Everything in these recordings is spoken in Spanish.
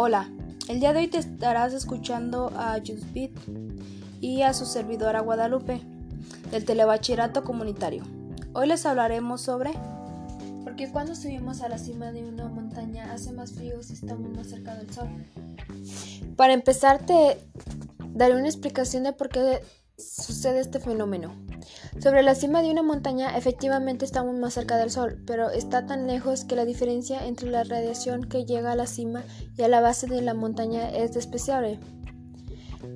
Hola, el día de hoy te estarás escuchando a Judith y a su servidora Guadalupe del Telebachillerato Comunitario. Hoy les hablaremos sobre ¿Por qué cuando subimos a la cima de una montaña hace más frío si estamos más cerca del sol? Para empezar te daré una explicación de por qué sucede este fenómeno. Sobre la cima de una montaña efectivamente estamos más cerca del Sol, pero está tan lejos que la diferencia entre la radiación que llega a la cima y a la base de la montaña es despreciable.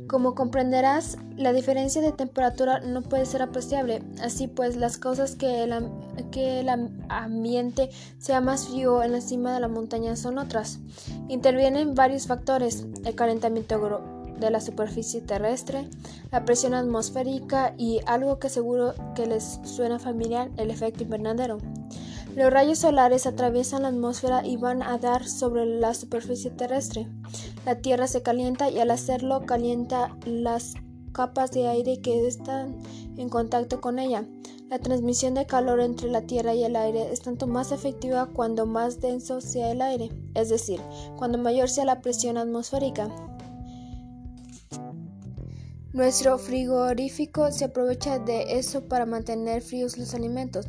Como comprenderás, la diferencia de temperatura no puede ser apreciable, así pues las causas que el, que el ambiente sea más frío en la cima de la montaña son otras. Intervienen varios factores, el calentamiento de la superficie terrestre, la presión atmosférica y algo que seguro que les suena familiar, el efecto invernadero. Los rayos solares atraviesan la atmósfera y van a dar sobre la superficie terrestre. La Tierra se calienta y al hacerlo calienta las capas de aire que están en contacto con ella. La transmisión de calor entre la Tierra y el aire es tanto más efectiva cuando más denso sea el aire, es decir, cuando mayor sea la presión atmosférica. Nuestro frigorífico se aprovecha de eso para mantener fríos los alimentos.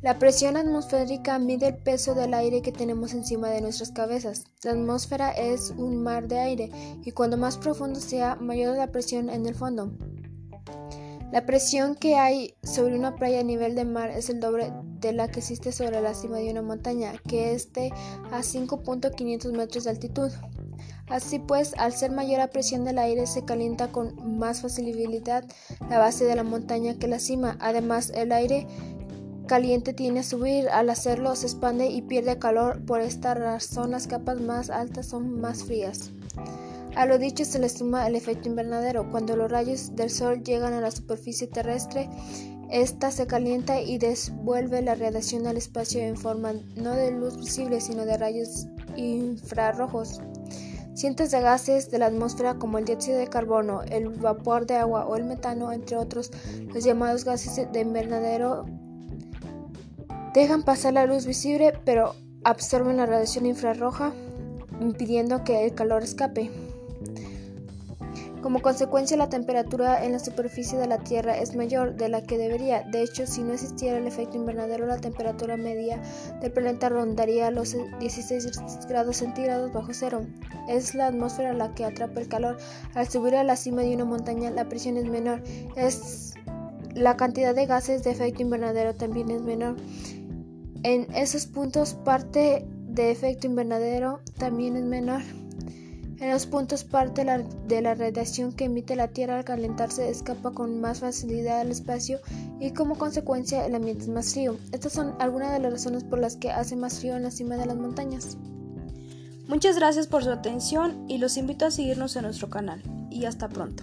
La presión atmosférica mide el peso del aire que tenemos encima de nuestras cabezas. La atmósfera es un mar de aire y cuando más profundo sea, mayor la presión en el fondo. La presión que hay sobre una playa a nivel de mar es el doble de la que existe sobre la cima de una montaña, que esté a 5.500 metros de altitud. Así pues, al ser mayor la presión del aire, se calienta con más facilidad la base de la montaña que la cima. Además, el aire caliente tiene a subir, al hacerlo se expande y pierde calor. Por esta razón, las capas más altas son más frías. A lo dicho se le suma el efecto invernadero. Cuando los rayos del sol llegan a la superficie terrestre, esta se calienta y devuelve la radiación al espacio en forma no de luz visible, sino de rayos infrarrojos. Cientos de gases de la atmósfera como el dióxido de carbono, el vapor de agua o el metano, entre otros, los llamados gases de invernadero, dejan pasar la luz visible pero absorben la radiación infrarroja impidiendo que el calor escape. Como consecuencia, la temperatura en la superficie de la Tierra es mayor de la que debería. De hecho, si no existiera el efecto invernadero, la temperatura media del planeta rondaría los 16 grados centígrados bajo cero. Es la atmósfera la que atrapa el calor. Al subir a la cima de una montaña, la presión es menor. Es la cantidad de gases de efecto invernadero también es menor. En esos puntos, parte de efecto invernadero también es menor. En los puntos parte de la radiación que emite la Tierra al calentarse escapa con más facilidad al espacio y como consecuencia el ambiente es más frío. Estas son algunas de las razones por las que hace más frío en la cima de las montañas. Muchas gracias por su atención y los invito a seguirnos en nuestro canal. Y hasta pronto.